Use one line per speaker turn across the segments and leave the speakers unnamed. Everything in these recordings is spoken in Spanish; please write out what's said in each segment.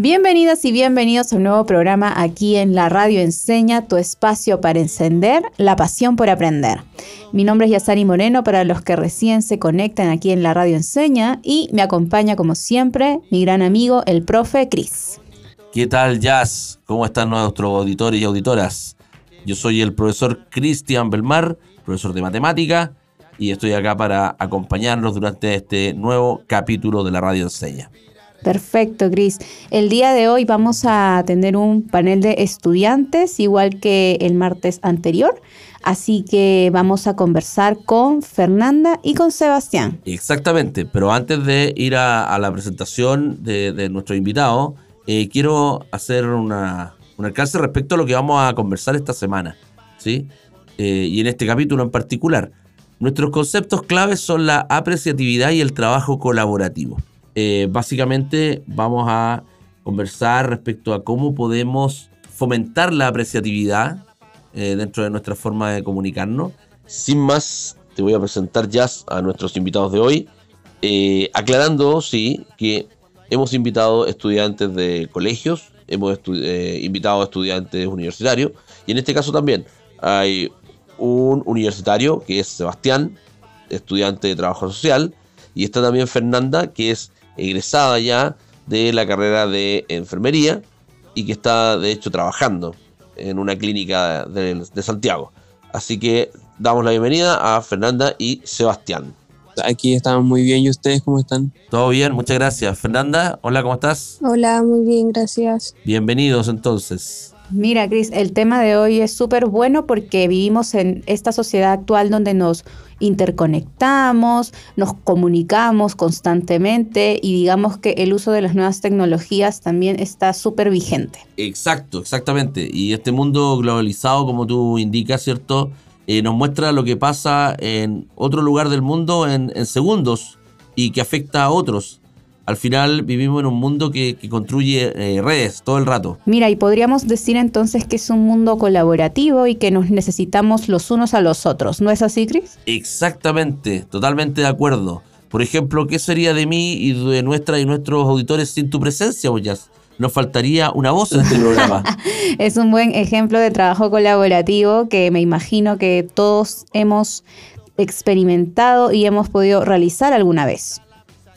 Bienvenidas y bienvenidos a un nuevo programa aquí en la Radio Enseña, tu espacio para encender la pasión por aprender. Mi nombre es Yasari Moreno para los que recién se conectan aquí en la Radio Enseña y me acompaña como siempre mi gran amigo el profe Cris.
¿Qué tal Jazz? ¿Cómo están nuestros auditores y auditoras? Yo soy el profesor Cristian Belmar, profesor de matemática y estoy acá para acompañarnos durante este nuevo capítulo de la Radio Enseña.
Perfecto, Cris. El día de hoy vamos a tener un panel de estudiantes, igual que el martes anterior. Así que vamos a conversar con Fernanda y con Sebastián.
Exactamente, pero antes de ir a, la presentación de, nuestro invitado, eh, quiero hacer una, un alcance respecto a lo que vamos a conversar esta semana. ¿sí? Eh, y en este capítulo en particular. Nuestros conceptos claves son la apreciatividad y el trabajo colaborativo. Eh, básicamente vamos a conversar respecto a cómo podemos fomentar la apreciatividad eh, dentro de nuestra forma de comunicarnos. Sin más, te voy a presentar ya a nuestros invitados de hoy, eh, aclarando, sí, que hemos invitado estudiantes de colegios, hemos invitado a estudiantes universitarios, y en este caso también hay un universitario que es Sebastián, estudiante de trabajo social, y está también Fernanda, que es egresada ya de la carrera de enfermería y que está de hecho trabajando en una clínica de, Santiago. Así que damos la bienvenida a Fernanda y Sebastián.
Aquí estamos muy bien. ¿Y ustedes cómo están?
Todo bien, muchas gracias. Fernanda, hola, ¿cómo estás?
Hola, muy bien, gracias.
Bienvenidos entonces.
Mira, Cris, el tema de hoy es súper bueno porque vivimos en esta sociedad actual donde nos interconectamos, nos comunicamos constantemente y digamos que el uso de las nuevas tecnologías también está súper vigente.
Exacto, exactamente. Y este mundo globalizado, como tú indicas, ¿cierto? Eh, nos muestra lo que pasa en otro lugar del mundo en, en segundos y que afecta a otros al final vivimos en un mundo que, construye eh, redes todo el rato.
Mira, y podríamos decir entonces que es un mundo colaborativo y que nos necesitamos los unos a los otros, ¿no es así, Chris?
Exactamente, totalmente de acuerdo. Por ejemplo, ¿qué sería de mí y de nuestra y nuestros auditores sin tu presencia, Boyas? Nos faltaría una voz en este programa.
es un buen ejemplo de trabajo colaborativo que me imagino que todos hemos experimentado y hemos podido realizar alguna vez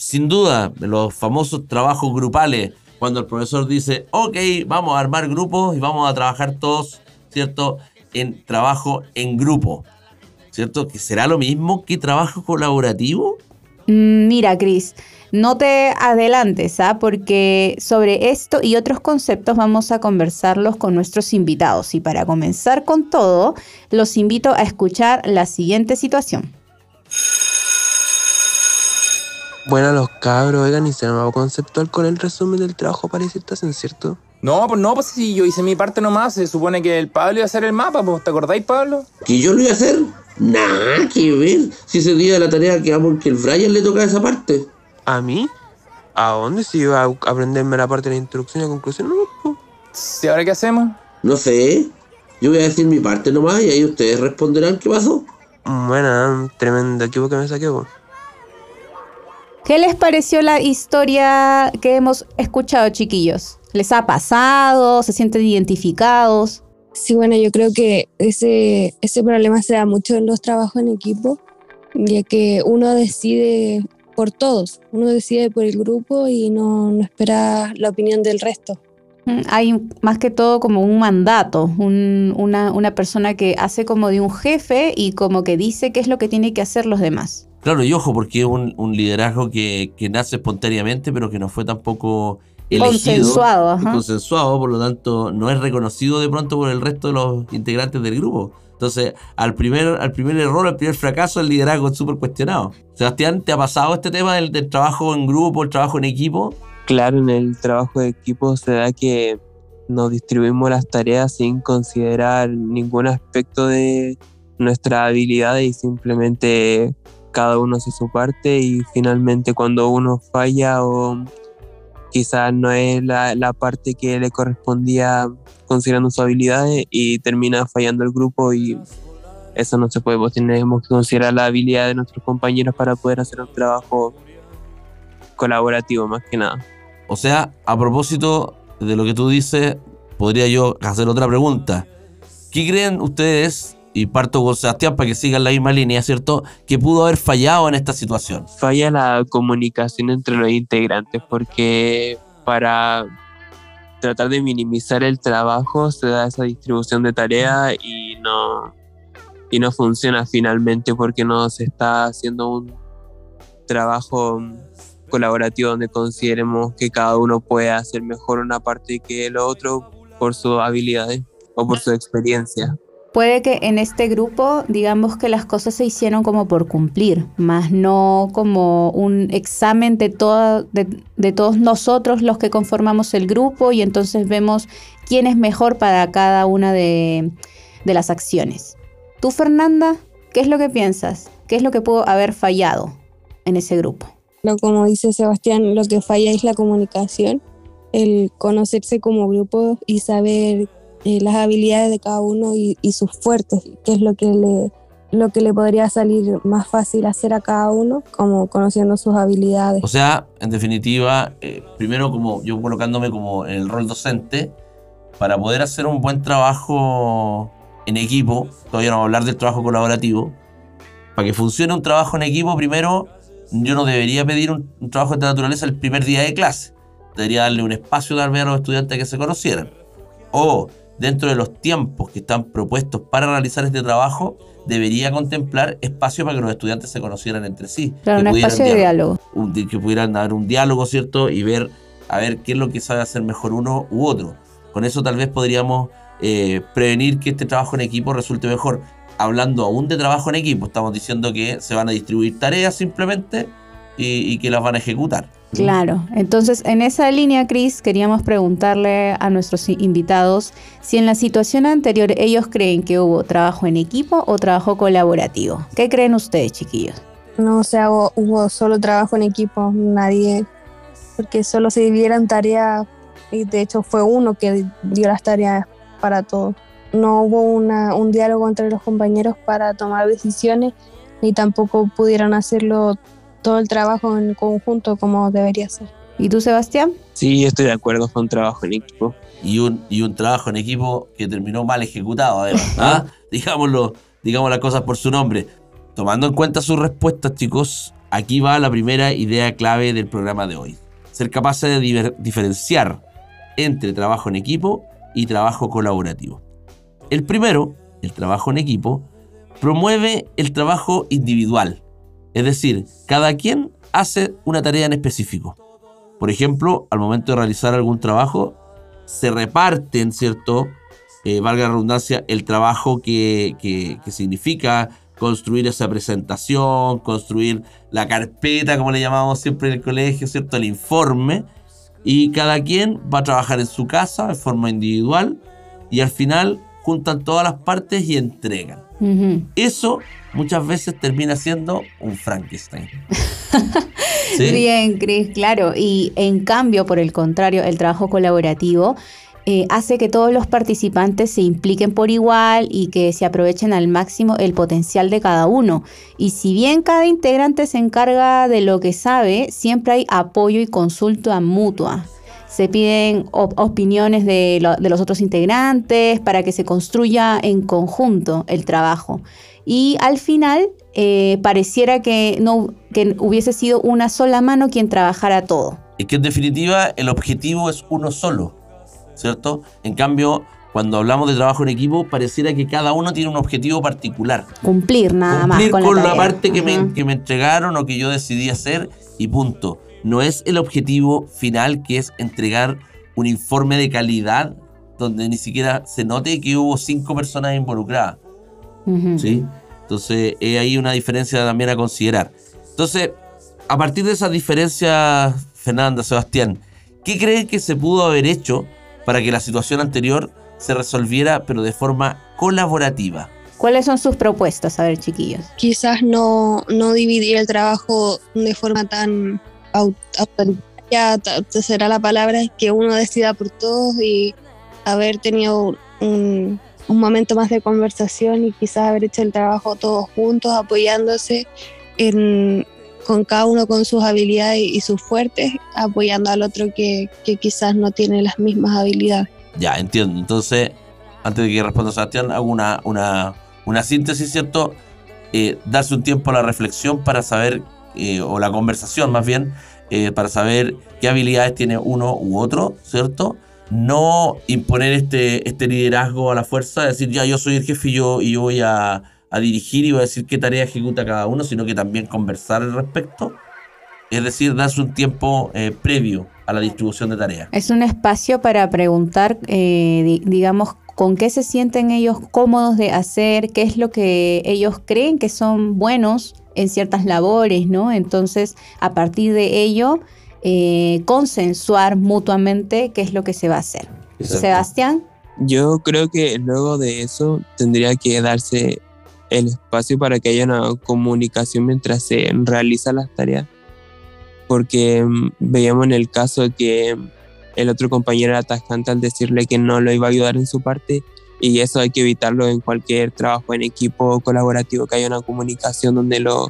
sin duda, los famosos trabajos grupales, cuando el profesor dice, ok, vamos a armar grupos y vamos a trabajar todos, ¿cierto? En trabajo en grupo, ¿cierto? ¿Que será lo mismo que trabajo colaborativo?
Mm, mira, Cris, no te adelantes, ¿ah? porque sobre esto y otros conceptos vamos a conversarlos con nuestros invitados. Y para comenzar con todo, los invito a escuchar la siguiente situación.
Bueno, los cabros, oigan, y se nuevo conceptual con el resumen del trabajo para en ¿cierto?
No, pues no, pues si yo hice mi parte nomás, se supone que el Pablo iba a hacer el mapa, pues, ¿te acordáis, Pablo?
¿Que yo lo iba a hacer? Nada que ver. Si ese día de la tarea que que el Brian le toca esa parte.
¿A mí? ¿A dónde? Si iba a aprenderme la parte de la introducción y la conclusión, no,
¿Y ahora qué hacemos?
No sé. Yo voy a decir mi parte nomás y ahí ustedes responderán qué pasó.
Bueno, tremendo equipo que me saqué, vos.
¿Qué les pareció la historia que hemos escuchado, chiquillos? ¿Les ha pasado? ¿Se sienten identificados?
Sí, bueno, yo creo que ese, ese problema se da mucho en los trabajos en equipo, ya que uno decide por todos, uno decide por el grupo y no, espera la opinión del resto.
Mm, hay más que todo como un mandato, una, una persona que hace como de un jefe y como que dice qué es lo que tiene que hacer los demás.
Claro, y ojo, porque es un, liderazgo que, nace espontáneamente, pero que no fue tampoco elegido.
Consensuado.
Consensuado, por lo tanto, no es reconocido de pronto por el resto de los integrantes del grupo. Entonces, al primer, al primer error, al primer fracaso, el liderazgo es súper cuestionado. Sebastián, ¿te ha pasado este tema del, del, trabajo en grupo, el trabajo en equipo?
Claro, en el trabajo de equipo se da que nos distribuimos las tareas sin considerar ningún aspecto de nuestra habilidad y simplemente cada uno hace su parte y finalmente cuando uno falla o quizás no es la, la parte que le correspondía considerando sus habilidades y termina fallando el grupo y eso no se puede, pues tenemos que considerar la habilidad de nuestros compañeros para poder hacer un trabajo colaborativo más que nada.
O sea, a propósito de lo que tú dices, podría yo hacer otra pregunta. ¿Qué creen ustedes, y parto con Sebastián para que sigan la misma línea, ¿cierto? Que pudo haber fallado en esta situación.
Falla la comunicación entre los integrantes porque para tratar de minimizar el trabajo se da esa distribución de tareas y no, y no funciona finalmente porque no se está haciendo un trabajo colaborativo donde consideremos que cada uno puede hacer mejor una parte que el otro por sus habilidades o por su experiencia.
Puede que en este grupo, digamos que las cosas se hicieron como por cumplir, más no como un examen de, todos nosotros los que conformamos el grupo y entonces vemos quién es mejor para cada una de, de las acciones. Tú, Fernanda, ¿qué es lo que piensas? ¿Qué es lo que pudo haber fallado en ese grupo?
Como dice Sebastián, lo que falla es la comunicación, el conocerse como grupo y saber eh, las habilidades de cada uno y, sus fuertes, que es lo que, le, lo que le podría salir más fácil hacer a cada uno, como conociendo sus habilidades.
O sea, en definitiva, eh, primero como yo colocándome como en el rol docente, para poder hacer un buen trabajo en equipo, todavía no vamos a hablar del trabajo colaborativo, para que funcione un trabajo en equipo, primero yo no debería pedir un, trabajo de esta naturaleza el primer día de clase, debería darle un espacio también a los estudiantes que se conocieran. O dentro de los tiempos que están propuestos para realizar este trabajo, debería contemplar espacio para que los estudiantes se conocieran entre sí.
Claro,
que
un espacio de diálogo.
Un, que pudieran dar un diálogo, ¿cierto? Y ver, a ver qué es lo que sabe hacer mejor uno u otro. Con eso tal vez podríamos eh, prevenir que este trabajo en equipo resulte mejor. Hablando aún de trabajo en equipo, estamos diciendo que se van a distribuir tareas simplemente y, y que las van a ejecutar.
Claro, entonces en esa línea, Cris, queríamos preguntarle a nuestros invitados si en la situación anterior ellos creen que hubo trabajo en equipo o trabajo colaborativo. ¿Qué creen ustedes, chiquillos?
No, o sea, hubo, hubo solo trabajo en equipo, nadie, porque solo se dividieron tareas y de hecho fue uno que dio las tareas para todos. No hubo una, un diálogo entre los compañeros para tomar decisiones ni tampoco pudieron hacerlo todo el trabajo en conjunto como debería ser.
¿Y tú, Sebastián?
Sí, estoy de acuerdo con trabajo en equipo.
Y un, y un trabajo en equipo que terminó mal ejecutado, además. ¿ah? Digámoslo, digamos las cosas por su nombre. Tomando en cuenta sus respuestas, chicos, aquí va la primera idea clave del programa de hoy. Ser capaces de diver, diferenciar entre trabajo en equipo y trabajo colaborativo. El primero, el trabajo en equipo, promueve el trabajo individual es decir, cada quien hace una tarea en específico. Por ejemplo, al momento de realizar algún trabajo, se reparten, ¿cierto? Eh, valga la redundancia, el trabajo que, que, que, significa construir esa presentación, construir la carpeta, como le llamamos siempre en el colegio, ¿cierto? El informe. Y cada quien va a trabajar en su casa de forma individual y al final juntan todas las partes y entregan. Uh -huh. Eso muchas veces termina siendo un Frankenstein.
¿Sí? Bien, Cris, claro. Y en cambio, por el contrario, el trabajo colaborativo eh, hace que todos los participantes se impliquen por igual y que se aprovechen al máximo el potencial de cada uno. Y si bien cada integrante se encarga de lo que sabe, siempre hay apoyo y consulta mutua se piden op opiniones de, lo, de, los otros integrantes para que se construya en conjunto el trabajo. Y al final eh, pareciera que, no, que hubiese sido una sola mano quien trabajara todo.
Es que en definitiva el objetivo es uno solo, ¿cierto? En cambio, cuando hablamos de trabajo en equipo, pareciera que cada uno tiene un objetivo particular.
Cumplir nada
Cumplir
más.
con,
la,
la, parte que me, que me entregaron o que yo decidí hacer y punto no es el objetivo final que es entregar un informe de calidad donde ni siquiera se note que hubo cinco personas involucradas. Uh -huh. ¿sí? Entonces, hay ahí una diferencia también a considerar. Entonces, a partir de esas diferencias, Fernanda, Sebastián, ¿qué creen que se pudo haber hecho para que la situación anterior se resolviera, pero de forma colaborativa?
¿Cuáles son sus propuestas? A ver, chiquillos.
Quizás no, no dividir el trabajo de forma tan autoritaria, ta- será la palabra, que uno decida por todos y haber tenido un, un momento más de conversación y quizás haber hecho el trabajo todos juntos, apoyándose en, con cada uno con sus habilidades y sus fuertes, apoyando al otro que, que quizás no tiene las mismas habilidades.
Ya, entiendo. Entonces, antes de que responda Sebastián, hago una, una, una síntesis, ¿cierto? Eh, darse un tiempo a la reflexión para saber, eh, o la conversación más bien, eh, para saber qué habilidades tiene uno u otro, ¿cierto? No imponer este, este liderazgo a la fuerza, decir, ya yo soy el jefe y yo, y voy a, a dirigir y voy a decir qué tarea ejecuta cada uno, sino que también conversar al respecto. Es decir, darse un tiempo eh, previo a la distribución de tareas.
Es un espacio para preguntar, eh, di- digamos, con qué se sienten ellos cómodos de hacer, qué es lo que ellos creen que son buenos en ciertas labores, ¿no? Entonces, a partir de ello, eh, consensuar mutuamente qué es lo que se va a hacer.
Exacto.
Sebastián,
Yo creo que luego de eso tendría que darse el espacio para que haya una comunicación mientras se realizan las tareas. Porque mm, veíamos en el caso que el otro compañero era tajante al decirle que no lo iba a ayudar en su parte y eso hay que evitarlo en cualquier trabajo en equipo colaborativo, que haya una comunicación donde los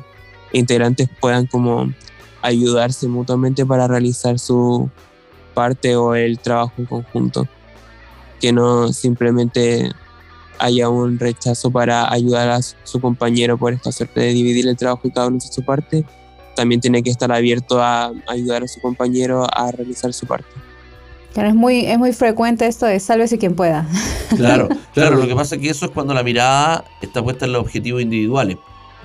integrantes puedan como ayudarse mutuamente para realizar su parte o el trabajo en conjunto que no simplemente haya un rechazo para ayudar a su- compañero por esta suerte de dividir el trabajo y cada uno hace su parte, también tiene que estar abierto a ayudar a su compañero a realizar su parte.
Claro, es muy, es muy frecuente esto de sálvese quien pueda.
Claro, claro, lo que pasa es que eso es cuando la mirada está puesta en los objetivos individuales.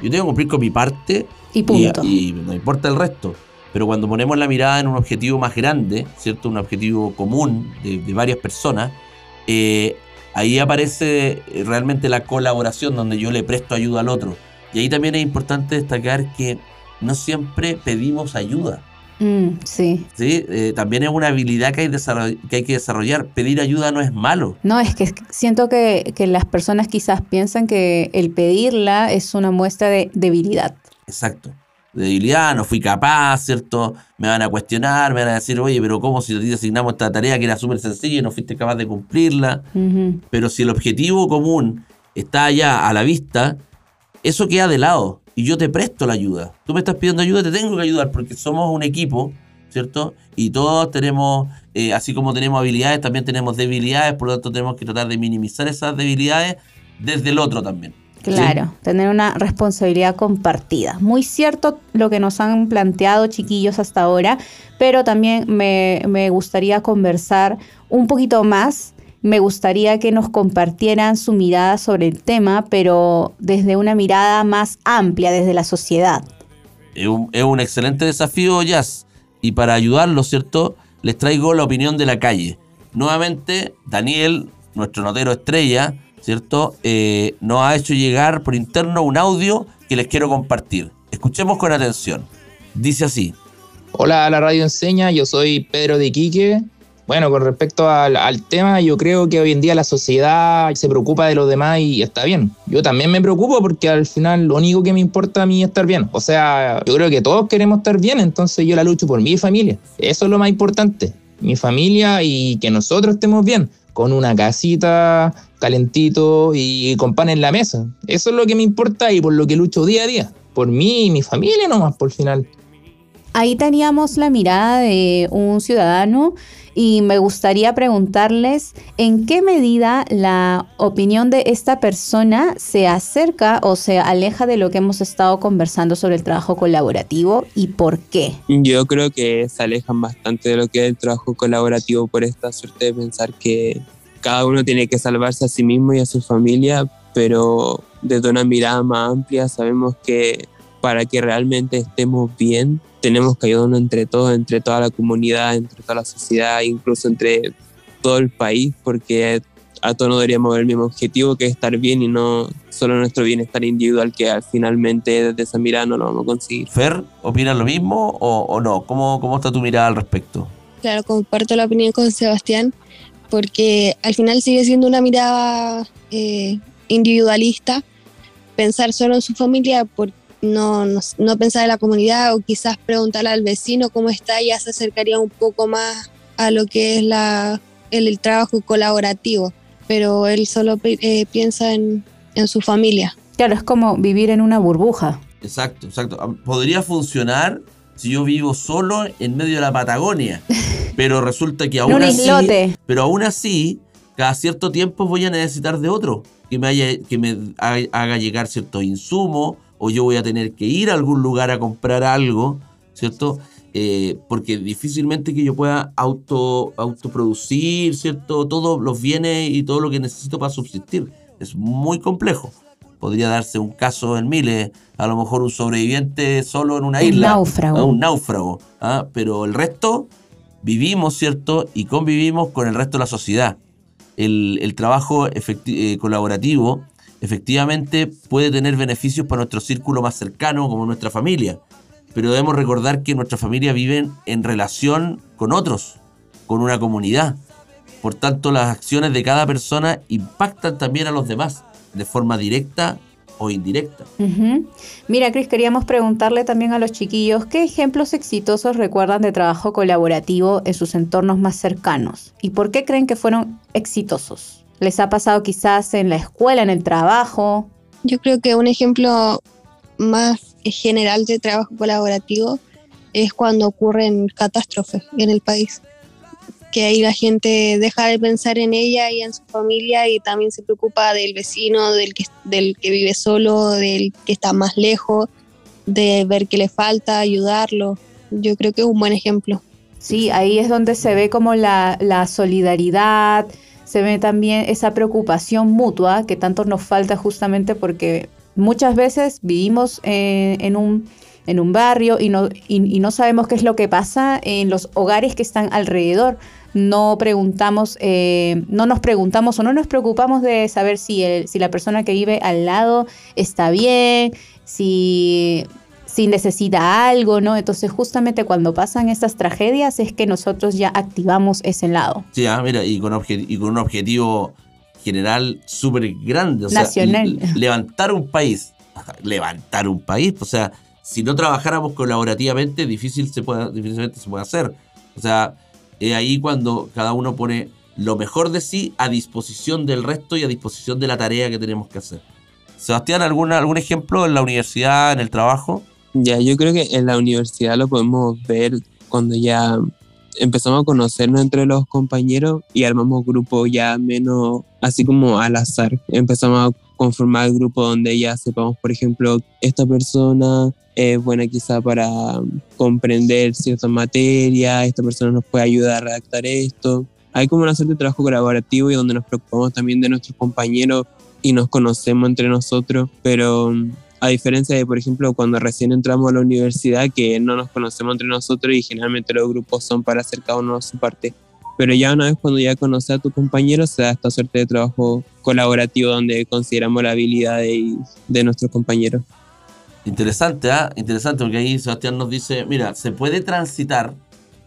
Yo tengo que cumplir con mi parte
Y punto.
y, y no importa el resto. Pero cuando ponemos la mirada en un objetivo más grande, ¿cierto? Un objetivo común de, de varias personas, eh, ahí aparece realmente la colaboración donde yo le presto ayuda al otro. Y ahí también es importante destacar que no siempre pedimos ayuda.
Mm, sí.
¿sí? Eh, también es una habilidad que hay, que hay que desarrollar. Pedir ayuda no es malo.
No, es que siento que, que las personas quizás piensan que el pedirla es una muestra de debilidad.
Exacto. De debilidad, no fui capaz, ¿cierto? Me van a cuestionar, me van a decir, oye, pero ¿cómo si te asignamos esta tarea que era súper sencilla y no fuiste capaz de cumplirla? Pero si el objetivo común está allá a la vista, eso queda de lado y yo te presto la ayuda. Tú me estás pidiendo ayuda, te tengo que ayudar porque somos un equipo, ¿cierto? Y todos tenemos, eh, así como tenemos habilidades, también tenemos debilidades, por lo tanto tenemos que tratar de minimizar esas debilidades desde el otro también.
Claro, tener una responsabilidad compartida. Muy cierto lo que nos han planteado chiquillos hasta ahora, pero también me gustaría conversar un poquito más. Me gustaría que nos compartieran su mirada sobre el tema, pero desde una mirada más amplia, desde la sociedad.
Es un, es un excelente desafío, Jazz. Y para ayudarlo, ¿cierto? Les traigo la opinión de la calle. Nuevamente, Daniel, nuestro notero estrella, ¿cierto? Eh, nos ha hecho llegar por interno un audio que les quiero compartir. Escuchemos con atención. Dice así.
Hola a la radio enseña, yo soy Pedro de Iquique. Bueno, con respecto al, tema, yo creo que hoy en día la sociedad se preocupa de los demás y está bien. Yo también me preocupo porque al final lo único que me importa a mí es estar bien. O sea, yo creo que todos queremos estar bien, entonces yo la lucho por mi familia. Eso es lo más importante. Mi familia y que nosotros estemos bien, con una casita, calentito y con pan en la mesa. Eso es lo que me importa y por lo que lucho día a día. Por mí y mi familia nomás, por final.
Ahí teníamos la mirada de un ciudadano y me gustaría preguntarles en qué medida la opinión de esta persona se acerca o se aleja de lo que hemos estado conversando sobre el trabajo colaborativo y por qué.
Yo creo que se alejan bastante de lo que es el trabajo colaborativo por esta suerte de pensar que cada uno tiene que salvarse a sí mismo y a su familia, pero desde una mirada más amplia sabemos que para que realmente estemos bien, tenemos que ayudarnos entre todos, entre toda la comunidad, entre toda la sociedad, incluso entre todo el país, porque a todos nos deberíamos ver el mismo objetivo, que es estar bien y no solo nuestro bienestar individual, que al finalmente desde esa mirada no lo vamos a conseguir.
Fer, ¿opinas lo mismo o, o no? ¿Cómo, ¿Cómo está tu mirada al respecto?
Claro, comparto la opinión con Sebastián, porque al final sigue siendo una mirada eh, individualista pensar solo en su familia, por no, no, no pensar en la comunidad o quizás preguntarle al vecino cómo está, ya se acercaría un poco más a lo que es la, el, el trabajo colaborativo, pero él solo eh, piensa en, en su familia.
Claro, es como vivir en una burbuja.
Exacto, exacto. Ah, Podría funcionar si yo vivo solo en medio de la Patagonia, pero resulta que aún
un
así,
islote.
pero aún así, cada cierto tiempo voy a necesitar de otro que me, haya, que me ha- haga llegar ciertos insumos o yo voy a tener que ir a algún lugar a comprar algo, ¿cierto? Eh, porque difícilmente que yo pueda auto, autoproducir, ¿cierto? Todos los bienes y todo lo que necesito para subsistir. Es muy complejo. Podría darse un caso en miles, a lo mejor un sobreviviente solo en una
Un
isla.
náufrago.
Un náufrago. ¿ah? Pero el resto vivimos, ¿cierto? Y convivimos con el resto de la sociedad. El, el trabajo eh, colaborativo efectivamente puede tener beneficios para nuestro círculo más cercano, como nuestra familia. Pero debemos recordar que nuestra familia vive en relación con otros, con una comunidad. Por tanto, las acciones de cada persona impactan también a los demás, de forma directa o indirecta.
Mira, Cris, queríamos preguntarle también a los chiquillos qué ejemplos exitosos recuerdan de trabajo colaborativo en sus entornos más cercanos y por qué creen que fueron exitosos. ¿Les ha pasado quizás en la escuela, en el trabajo?
Yo creo que un ejemplo más general de trabajo colaborativo es cuando ocurren catástrofes en el país. Que ahí la gente deja de pensar en ella y en su familia y también se preocupa del vecino, del que, del que vive solo, del que está más lejos, de ver qué le falta, ayudarlo. Yo creo que es un buen ejemplo.
Sí, ahí es donde se ve como la, la solidaridad, se ve también esa preocupación mutua que tanto nos falta justamente porque muchas veces vivimos eh, en, un, en un barrio y no, y, no sabemos qué es lo que pasa en los hogares que están alrededor. No preguntamos, eh, no nos preguntamos o no nos preocupamos de saber si, el- si la persona que vive al lado está bien, si si necesita algo, ¿no? Entonces justamente cuando pasan estas tragedias es que nosotros ya activamos ese lado.
Sí, ah, mira, y con, obje- y con un objetivo general súper grande. O sea,
Nacional.
l- levantar un país. Levantar un país. O sea, si no trabajáramos colaborativamente, difícil se puede, difícilmente se puede hacer. O sea, es ahí cuando cada uno pone lo mejor de sí a disposición del resto y a disposición de la tarea que tenemos que hacer. Sebastián, ¿alguna, ¿algún ejemplo en la universidad, en el trabajo?
Ya, yo creo que en la universidad lo podemos ver cuando ya empezamos a conocernos entre los compañeros y armamos grupos ya menos así como al azar. Empezamos a conformar grupos donde ya sepamos, por ejemplo, esta persona es buena quizá para comprender ciertas materias, esta persona nos puede ayudar a redactar esto. Hay como una suerte de trabajo colaborativo y donde nos preocupamos también de nuestros compañeros y nos conocemos entre nosotros, pero a diferencia de, por ejemplo, cuando recién entramos a la universidad, que no nos conocemos entre nosotros y generalmente los grupos son para hacer cada uno su parte. Pero ya una vez cuando ya conoces a tu compañero, se da esta suerte de trabajo colaborativo donde consideramos la habilidad de, de nuestros compañeros.
Interesante, ¿ah? Interesante, porque ahí Sebastián nos dice, mira, se puede transitar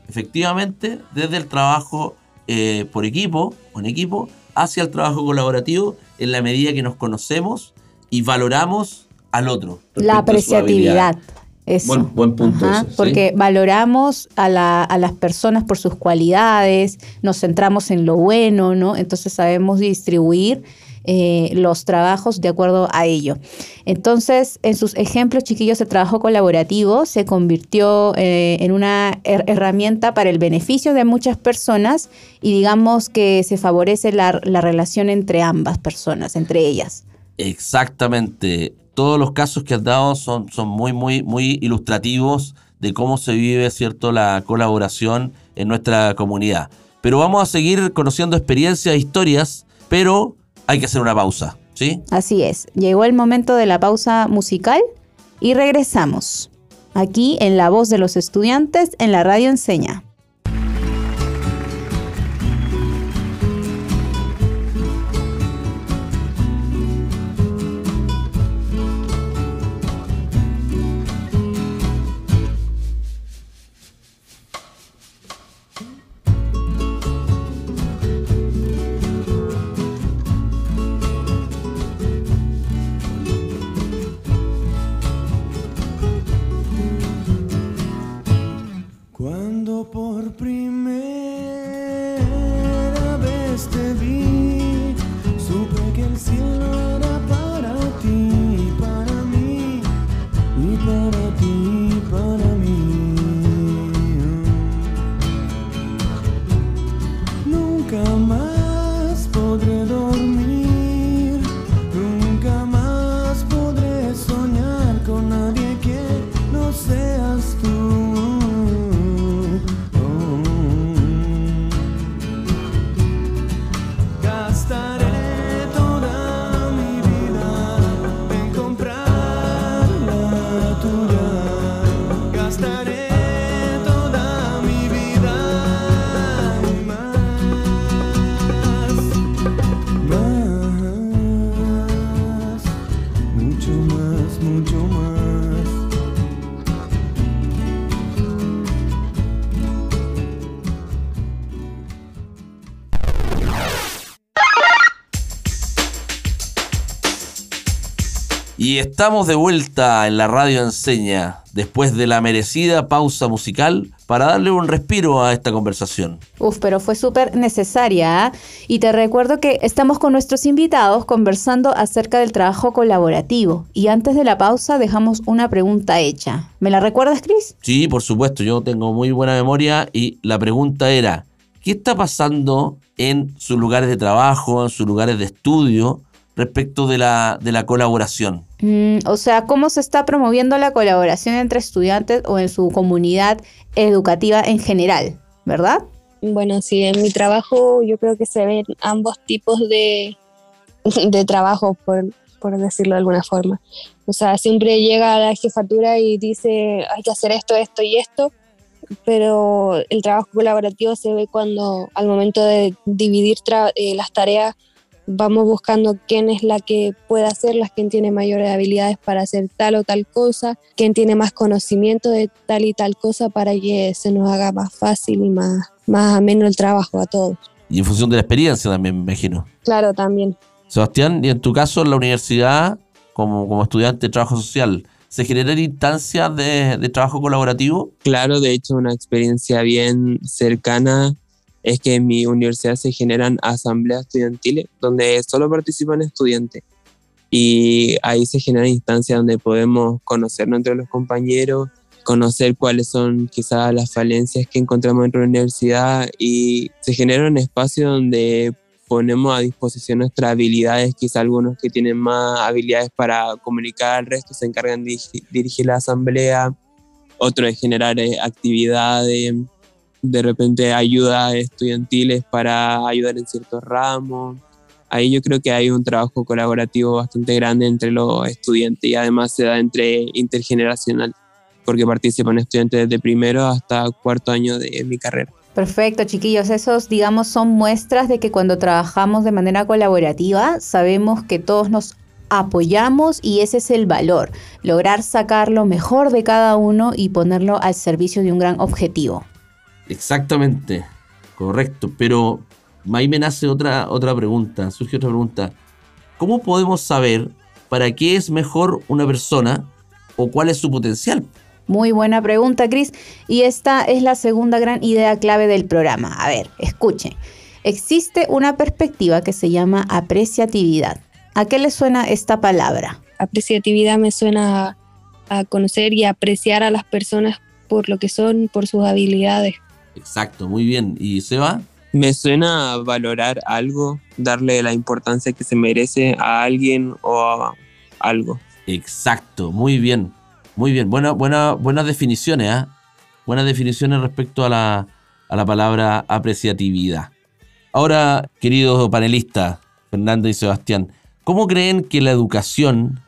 efectivamente desde el trabajo eh, por equipo o en equipo hacia el trabajo colaborativo en la medida que nos conocemos y valoramos al otro.
La apreciatividad. Eso.
Buen, buen punto
Ajá,
ese, ¿sí?
Porque valoramos a, la- a las personas por sus cualidades, nos centramos en lo bueno, ¿no? Entonces sabemos distribuir eh, los trabajos de acuerdo a ello. Entonces, en sus ejemplos, chiquillos, el trabajo colaborativo se convirtió eh, en una her- herramienta para el beneficio de muchas personas y digamos que se favorece la, la relación entre ambas personas, entre ellas.
Exactamente. Todos los casos que has dado son, son muy, muy, muy ilustrativos de cómo se vive, ¿cierto?, la colaboración en nuestra comunidad. Pero vamos a seguir conociendo experiencias, historias, pero hay que hacer una pausa, ¿sí?
Así es, llegó el momento de la pausa musical y regresamos. Aquí en La Voz de los Estudiantes en la Radio Enseña.
Y
estamos de vuelta en la radio enseña, después de la merecida pausa musical, para darle un respiro a esta conversación.
Uf, pero fue súper necesaria. ¿ah? Y te recuerdo que estamos con nuestros invitados conversando acerca del trabajo colaborativo. Y antes de la pausa dejamos una pregunta hecha. ¿Me la recuerdas, Cris?
Sí, por supuesto, yo tengo muy buena memoria y la pregunta era, ¿qué está pasando en sus lugares de trabajo, en sus lugares de estudio respecto de la, de la colaboración?
Mm, o sea, ¿cómo se está promoviendo la colaboración entre estudiantes o en su comunidad educativa en general? ¿Verdad?
Bueno, sí, en mi trabajo yo creo que se ven ambos tipos de, de trabajo, por, por decirlo de alguna forma. O sea, siempre llega a la jefatura y dice hay que hacer esto, esto y esto, pero el trabajo colaborativo se ve cuando al momento de dividir tra- eh, las tareas vamos buscando quién es la que puede hacerlas, quién tiene mayores habilidades para hacer tal o tal cosa, quién tiene más conocimiento de tal y tal cosa para que se nos haga más fácil y más, más ameno el trabajo a todos.
Y en función de la experiencia también, me imagino.
Claro, también.
Sebastián, y en tu caso, en la universidad, como, como estudiante de trabajo social, ¿se generan instancias de, de trabajo colaborativo?
Claro, de hecho, una experiencia bien cercana es que en mi universidad se generan asambleas estudiantiles donde solo participan estudiantes. Y ahí se generan instancias donde podemos conocernos entre los compañeros, conocer cuáles son quizás las falencias que encontramos dentro de la universidad y se genera un espacio donde ponemos a disposición nuestras habilidades, quizá algunos que tienen más habilidades para comunicar al resto se encargan de dirigi- dirigir la asamblea, otros de generar eh, actividades, de repente ayudas estudiantiles para ayudar en ciertos ramos. Ahí yo creo que hay un trabajo colaborativo bastante grande entre los estudiantes y además se da entre intergeneracional, porque participan estudiantes desde primero hasta cuarto año de mi carrera.
Perfecto, chiquillos. Esos, digamos, son muestras de que cuando trabajamos de manera colaborativa, sabemos que todos nos apoyamos y ese es el valor, lograr sacar lo mejor de cada uno y ponerlo al servicio de un gran objetivo.
Exactamente, correcto. Pero ahí me nace otra, otra pregunta, surge otra pregunta. ¿Cómo podemos saber para qué es mejor una persona o cuál es su potencial?
Muy buena pregunta, Cris. Y esta es la segunda gran idea clave del programa. A ver, escuchen. Existe una perspectiva que se llama apreciatividad. ¿A qué le suena esta palabra?
Apreciatividad me suena a, a conocer y apreciar a las personas por lo que son, por sus habilidades.
Exacto, muy bien. ¿Y Seba?
Me suena a valorar algo, darle la importancia que se merece a alguien o a algo.
Exacto, muy bien. Muy bien. Buena, buena, buenas definiciones, ¿ah? Buenas definiciones respecto a la, a la palabra apreciatividad. Ahora, queridos panelistas, Fernando y Sebastián, ¿cómo creen que la educación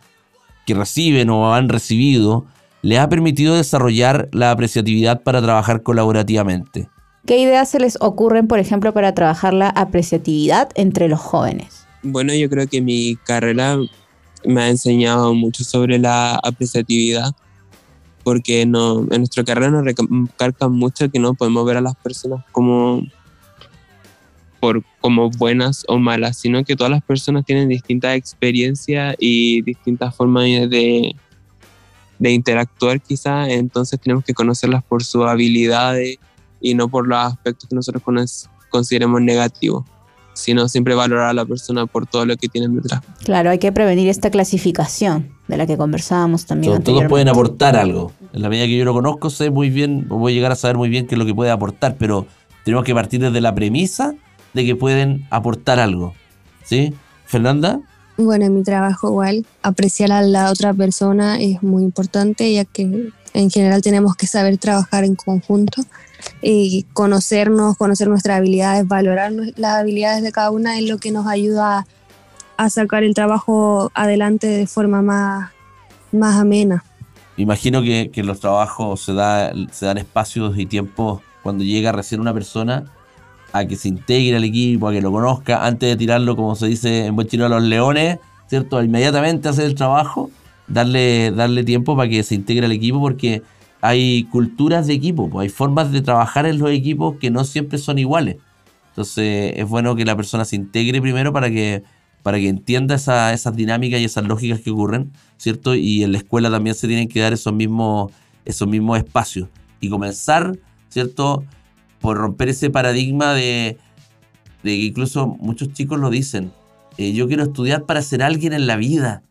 que reciben o han recibido les ha permitido desarrollar la apreciatividad para trabajar colaborativamente?
¿Qué ideas se les ocurren, por ejemplo, para trabajar la apreciatividad entre los jóvenes?
Bueno, yo creo que mi carrera me ha enseñado mucho sobre la apreciatividad, porque no, en nuestra carrera nos recalcan mucho que no podemos ver a las personas como, por, como buenas o malas, sino que todas las personas tienen distintas experiencias y distintas formas de, de interactuar quizás, entonces tenemos que conocerlas por sus habilidades y no por los aspectos que nosotros consideremos negativos, sino siempre valorar a la persona por todo lo que tienen detrás.
Claro, hay que prevenir esta clasificación de la que conversábamos también.
Todos, todos pueden aportar algo. En la medida que yo lo conozco, sé muy bien, voy a llegar a saber muy bien qué es lo que puede aportar, pero tenemos que partir desde la premisa de que pueden aportar algo. ¿Sí? Fernanda,
Bueno, en mi trabajo igual, apreciar a la otra persona es muy importante, ya que en general tenemos que saber trabajar en conjunto y conocernos, conocer nuestras habilidades, valorar las habilidades de cada una es lo que nos ayuda a, sacar el trabajo adelante de forma más, más amena.
imagino que, que los trabajos se, da, se dan espacios y tiempos cuando llega recién una persona a que se integre al equipo, a que lo conozca, antes de tirarlo, como se dice en buen chino, a los leones, ¿cierto? Inmediatamente hacer el trabajo, darle, darle tiempo para que se integre al equipo, porque hay culturas de equipo, pues, hay formas de trabajar en los equipos que no siempre son iguales. Entonces es bueno que la persona se integre primero para que, para que entienda esa- esas dinámicas y esas lógicas que ocurren, ¿cierto? Y en la escuela también se tienen que dar esos mismos, esos mismos espacios. Y comenzar, ¿cierto? Por romper ese paradigma de, de que incluso muchos chicos lo dicen. eh, yo quiero estudiar para ser alguien en la vida.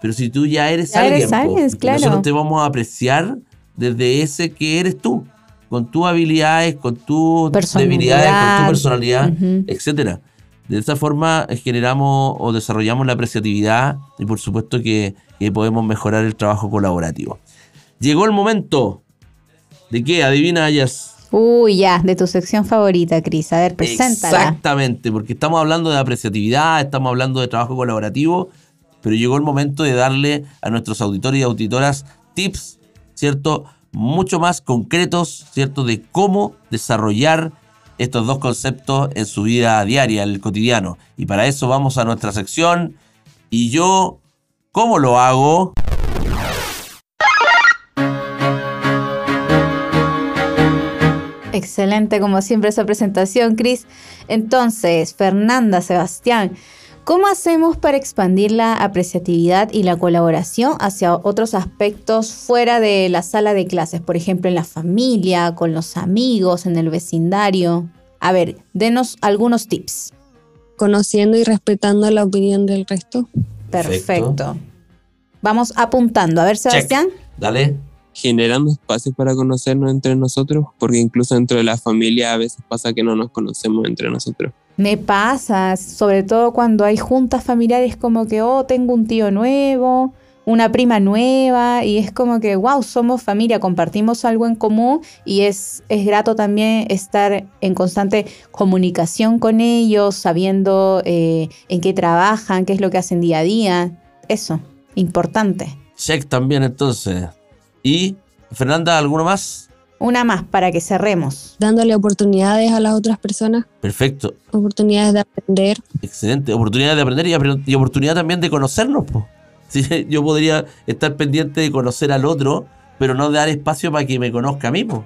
Pero si tú ya eres
Ya
alguien,
eres alguien, claro.
nosotros te vamos a apreciar desde ese que eres tú, con tus habilidades, con tus debilidades, con tu personalidad,
Ujú.
etcétera. De esa forma eh, generamos o desarrollamos la apreciatividad y por supuesto que, que podemos mejorar el trabajo colaborativo. Llegó el momento de que, adivina, Ayas.
Uy, ya, de tu sección favorita, Cris. A ver, preséntala.
Exactamente, porque estamos hablando de apreciatividad, estamos hablando de trabajo colaborativo, pero llegó el momento de darle a nuestros auditores y auditoras tips, ¿cierto? Mucho más concretos, ¿cierto? De cómo desarrollar estos dos conceptos en su vida diaria, en el cotidiano. Y para eso vamos a nuestra sección. Y yo, ¿cómo lo hago?
Excelente, como siempre, esa presentación, Cris. Entonces, Fernanda, Sebastián, ¿cómo hacemos para expandir la apreciatividad y la colaboración hacia otros aspectos fuera de la sala de clases? Por ejemplo, en la familia, con los amigos, en el vecindario. A ver, denos algunos tips.
Conociendo y respetando la opinión del resto.
Perfecto.
Perfecto.
Vamos apuntando. A ver, Sebastián.
Dale.
Generando espacios para conocernos entre nosotros, porque incluso dentro de la familia a veces pasa que no nos conocemos entre nosotros.
Me pasa, sobre todo cuando hay juntas familiares como que, oh, tengo un tío nuevo, una prima nueva, y es como que, wow, somos familia, compartimos algo en común y es, es grato también estar en constante comunicación con ellos, sabiendo eh, en qué trabajan, qué es lo que hacen día a día. Eso, importante.
Check también entonces. Y, Fernanda, ¿alguno más?
Una más para que cerremos.
Dándole oportunidades a las otras personas,
Perfecto.
oportunidades de aprender.
Excelente. Oportunidad de aprender y, oportunidad también de conocernos. po. Sí, yo podría estar pendiente de conocer al otro, pero no dar espacio para que me conozca a mí. po.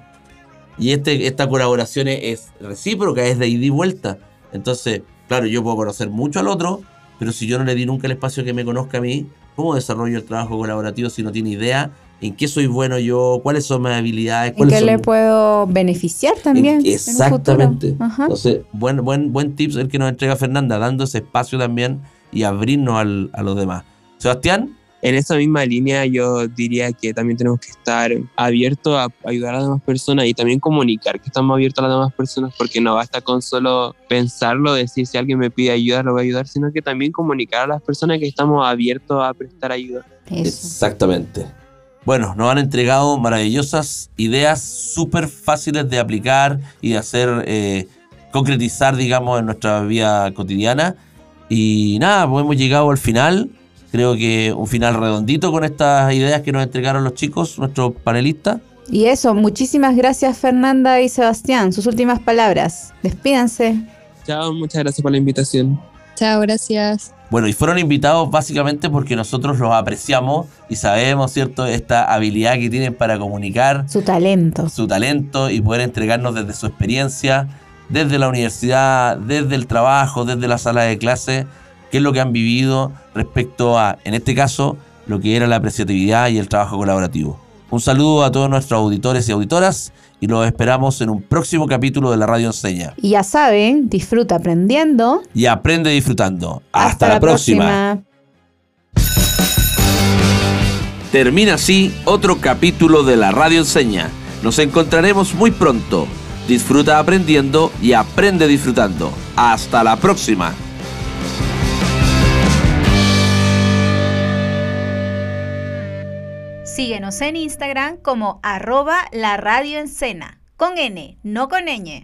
Y este, esta colaboración es, es recíproca, es de ida y vuelta. Entonces, claro, yo puedo conocer mucho al otro, pero si yo no le di nunca el espacio que me conozca a mí, ¿cómo desarrollo el trabajo colaborativo si no tiene idea en qué soy bueno yo, cuáles son mis habilidades?
¿En qué
son
le puedo beneficiar también?
en-
en
exactamente.
Ajá.
Entonces, buen, buen, buen tips el que nos entrega Fernanda, dando ese espacio también y abrirnos al- a los demás. Sebastián,
En esa misma línea yo diría que también tenemos que estar abiertos a ayudar a las demás personas y también comunicar que estamos abiertos a las demás personas porque no basta con solo pensarlo, decir si alguien me pide ayuda lo voy a ayudar, sino que también comunicar a las personas que estamos abiertos a prestar ayuda.
Eso.
Exactamente. Bueno, nos han entregado maravillosas ideas súper fáciles de aplicar y de hacer, eh, concretizar, digamos, en nuestra vida cotidiana. Y nada, pues hemos llegado al final. Creo que un final redondito con estas ideas que nos entregaron los chicos, nuestros panelistas.
Y eso, muchísimas gracias Fernanda y Sebastián. Sus últimas palabras. Despídanse.
Chao, muchas gracias por la invitación.
Chao, gracias.
Bueno, y fueron invitados básicamente porque nosotros los apreciamos y sabemos, ¿cierto?, esta habilidad que tienen para comunicar,
Su talento.
su talento y poder entregarnos desde su experiencia, desde la universidad, desde el trabajo, desde la sala de clase, qué es lo que han vivido respecto a, en este caso, lo que era la apreciatividad y el trabajo colaborativo. Un saludo a todos nuestros auditores y auditoras y los esperamos en un próximo capítulo de la Radio Enseña.
Y ya saben, disfruta aprendiendo.
Y aprende disfrutando. Hasta, la, próxima. Termina así otro capítulo de la Radio Enseña. Nos encontraremos muy pronto. Disfruta aprendiendo y aprende disfrutando. Hasta la próxima.
Síguenos en Instagram como arroba la radio con N, no con ñ.